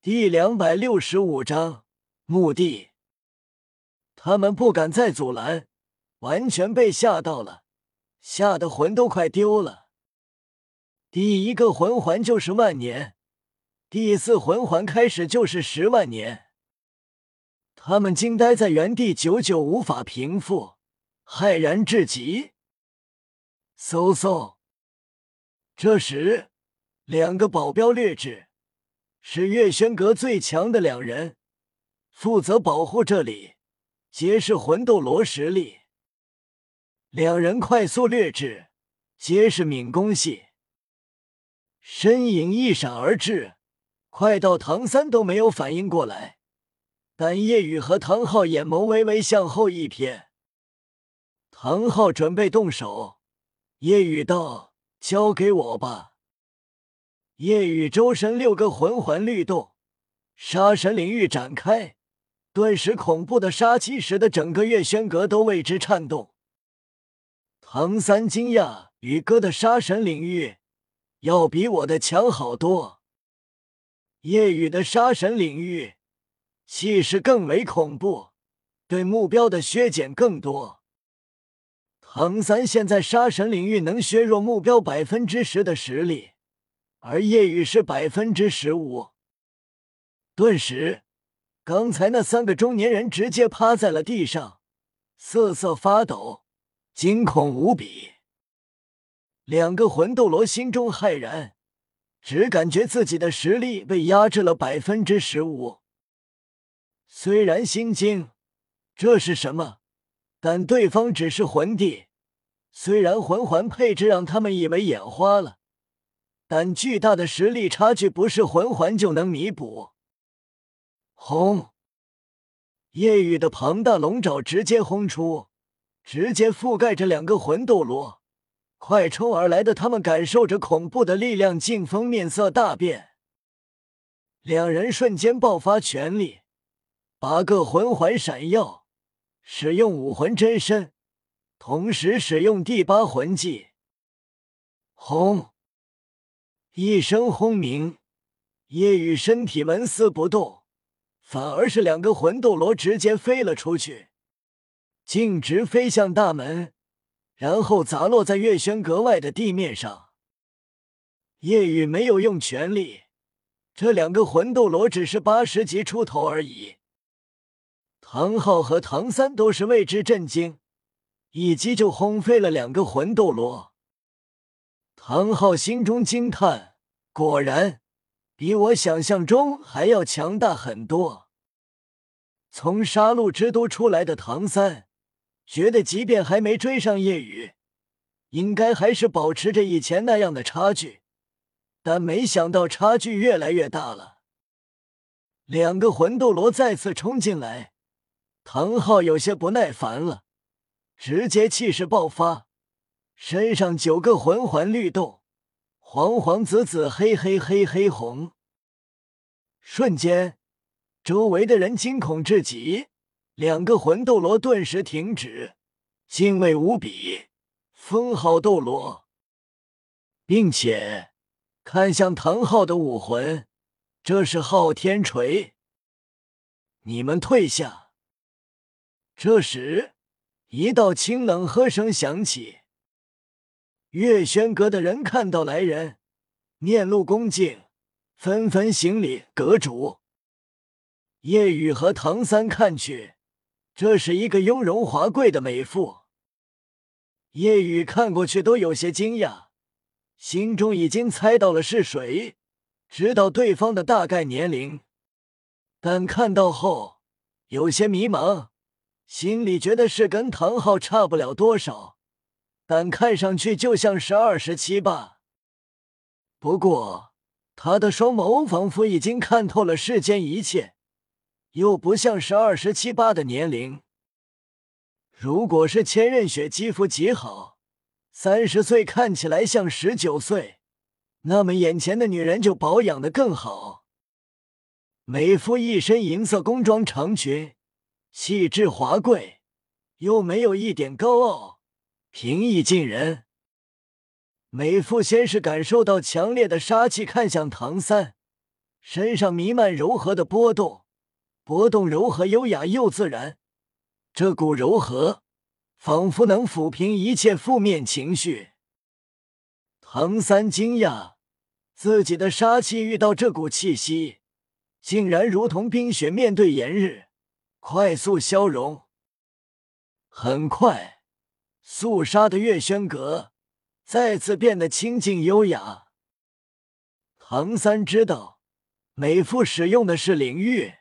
第两百六十五章墓地。他们不敢再阻拦，完全被吓到了，吓得魂都快丢了。第一个魂环就是万年，第四魂环开始就是十万年。他们惊呆在原地，久久无法平复，骇然至极。嗖嗖！这时，两个保镖掠至。是月轩阁最强的两人，负责保护这里，皆是魂斗罗实力。两人快速掠至，皆是敏攻系，身影一闪而至，快到唐三都没有反应过来。但叶雨和唐昊眼眸微微向后一瞥，唐昊准备动手，叶雨道：“交给我吧。”夜雨周身六个魂环律动，杀神领域展开，顿时恐怖的杀气使得整个月轩阁都为之颤动。唐三惊讶：“宇哥的杀神领域要比我的强好多。”夜雨的杀神领域气势更为恐怖，对目标的削减更多。唐三现在杀神领域能削弱目标百分之十的实力。而夜雨是百分之十五，顿时，刚才那三个中年人直接趴在了地上，瑟瑟发抖，惊恐无比。两个魂斗罗心中骇然，只感觉自己的实力被压制了百分之十五。虽然心惊，这是什么？但对方只是魂帝，虽然魂环配置让他们以为眼花了。但巨大的实力差距不是魂环就能弥补。轰！夜雨的庞大龙爪直接轰出，直接覆盖着两个魂斗罗。快冲而来的他们感受着恐怖的力量，劲风面色大变。两人瞬间爆发全力，八个魂环闪耀，使用武魂真身，同时使用第八魂技。轰！一声轰鸣，夜雨身体纹丝不动，反而是两个魂斗罗直接飞了出去，径直飞向大门，然后砸落在月轩阁外的地面上。夜雨没有用全力，这两个魂斗罗只是八十级出头而已。唐昊和唐三都是为之震惊，一击就轰飞了两个魂斗罗。唐昊心中惊叹。果然，比我想象中还要强大很多。从杀戮之都出来的唐三，觉得即便还没追上夜雨，应该还是保持着以前那样的差距。但没想到差距越来越大了。两个魂斗罗再次冲进来，唐昊有些不耐烦了，直接气势爆发，身上九个魂环律动。黄黄紫紫黑黑黑黑红，瞬间，周围的人惊恐至极，两个魂斗罗顿时停止，敬畏无比，封号斗罗，并且看向唐昊的武魂，这是昊天锤。你们退下。这时，一道清冷喝声响起。月轩阁的人看到来人，面露恭敬，纷纷行礼。阁主叶雨和唐三看去，这是一个雍容华贵的美妇。叶雨看过去都有些惊讶，心中已经猜到了是谁，知道对方的大概年龄，但看到后有些迷茫，心里觉得是跟唐昊差不了多少。但看上去就像是二十七八，不过他的双眸仿佛已经看透了世间一切，又不像是二十七八的年龄。如果是千仞雪肌肤极好，三十岁看起来像十九岁，那么眼前的女人就保养的更好。美肤一身银色工装长裙，气质华贵，又没有一点高傲。平易近人，美妇先是感受到强烈的杀气，看向唐三，身上弥漫柔和的波动，波动柔和优雅又自然。这股柔和，仿佛能抚平一切负面情绪。唐三惊讶，自己的杀气遇到这股气息，竟然如同冰雪面对炎日，快速消融。很快，肃杀的月轩阁再次变得清静优雅。唐三知道，美妇使用的是灵玉，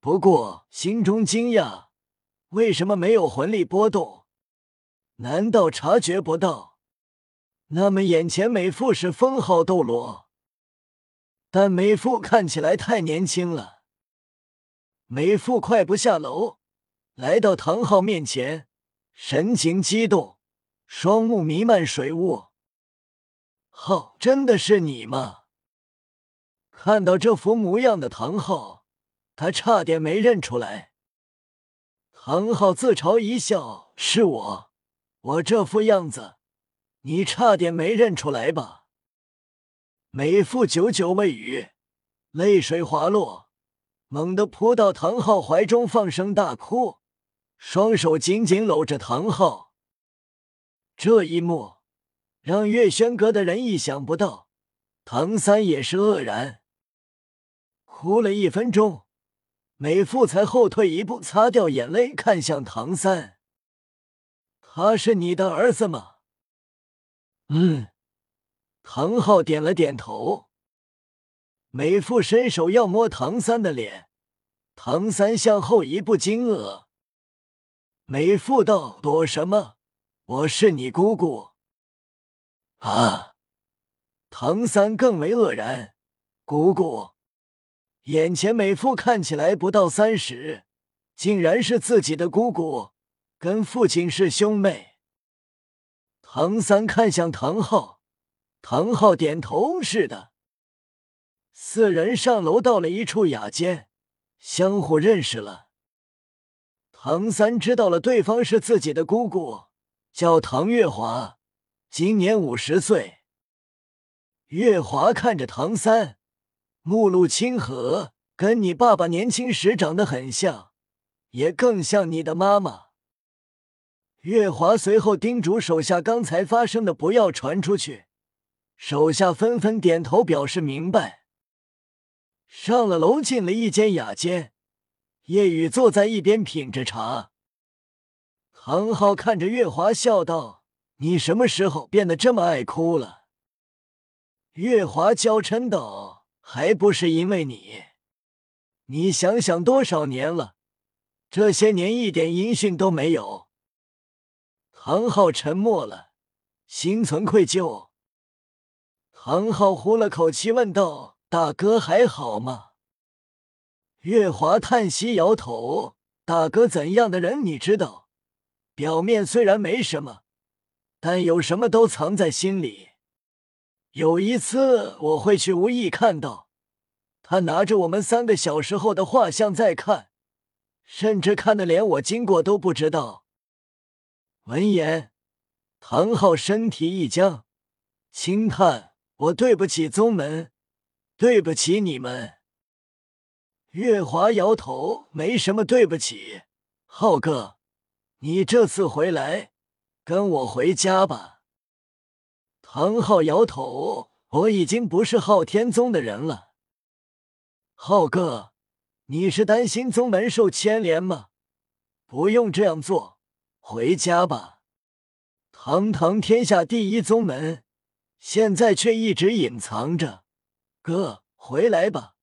不过心中惊讶，为什么没有魂力波动？难道察觉不到？那么眼前美妇是封号斗罗，但美妇看起来太年轻了。美妇快步下楼。来到唐昊面前，神情激动，双目弥漫水雾。浩，真的是你吗？看到这副模样的唐昊，他差点没认出来。唐昊自嘲一笑：“是我，我这副样子，你差点没认出来吧？”美妇久久未语，泪水滑落，猛地扑到唐昊怀中，放声大哭。双手紧紧搂着唐昊，这一幕让月轩阁的人意想不到，唐三也是愕然。哭了一分钟，美妇才后退一步，擦掉眼泪，看向唐三：“他是你的儿子吗？”“嗯。”唐昊点了点头。美妇伸手要摸唐三的脸，唐三向后一步，惊愕。美妇道：“躲什么？我是你姑姑。”啊！唐三更为愕然。姑姑，眼前美妇看起来不到三十，竟然是自己的姑姑，跟父亲是兄妹。唐三看向唐昊，唐昊点头：“是的。”四人上楼，到了一处雅间，相互认识了。唐三知道了，对方是自己的姑姑，叫唐月华，今年五十岁。月华看着唐三，目露清和，跟你爸爸年轻时长得很像，也更像你的妈妈。月华随后叮嘱手下，刚才发生的不要传出去。手下纷纷点头表示明白。上了楼，进了一间雅间。叶雨坐在一边品着茶，唐昊看着月华笑道：“你什么时候变得这么爱哭了？”月华娇嗔道：“还不是因为你？你想想多少年了，这些年一点音讯都没有。”唐昊沉默了，心存愧疚。唐昊呼了口气问道：“大哥还好吗？”月华叹息，摇头：“大哥怎样的人你知道？表面虽然没什么，但有什么都藏在心里。有一次我会去，无意看到他拿着我们三个小时候的画像在看，甚至看的连我经过都不知道。”闻言，唐昊身体一僵，轻叹：“我对不起宗门，对不起你们。”月华摇头，没什么对不起，浩哥，你这次回来，跟我回家吧。唐昊摇头，我已经不是昊天宗的人了。浩哥，你是担心宗门受牵连吗？不用这样做，回家吧。堂堂天下第一宗门，现在却一直隐藏着。哥，回来吧。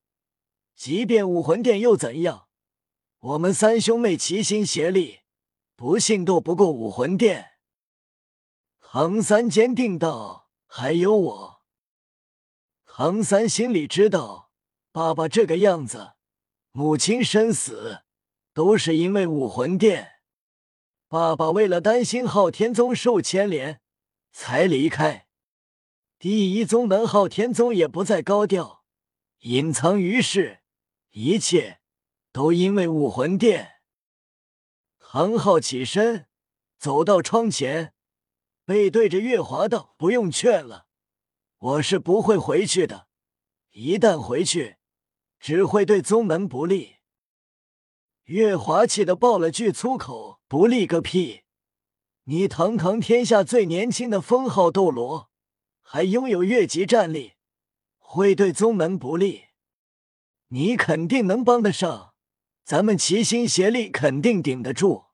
即便武魂殿又怎样？我们三兄妹齐心协力，不信斗不过武魂殿。唐三坚定道：“还有我。”唐三心里知道，爸爸这个样子，母亲身死，都是因为武魂殿。爸爸为了担心昊天宗受牵连，才离开。第一宗门昊天宗也不再高调，隐藏于世。一切都因为武魂殿。唐昊起身走到窗前背对着月华道不用劝了。我是不会回去的一旦回去只会对宗门不利。月华气得爆了句粗口不利个屁！你堂堂天下最年轻的封号斗罗还拥有越级战力会对宗门不利你肯定能帮得上咱们齐心协力肯定顶得住。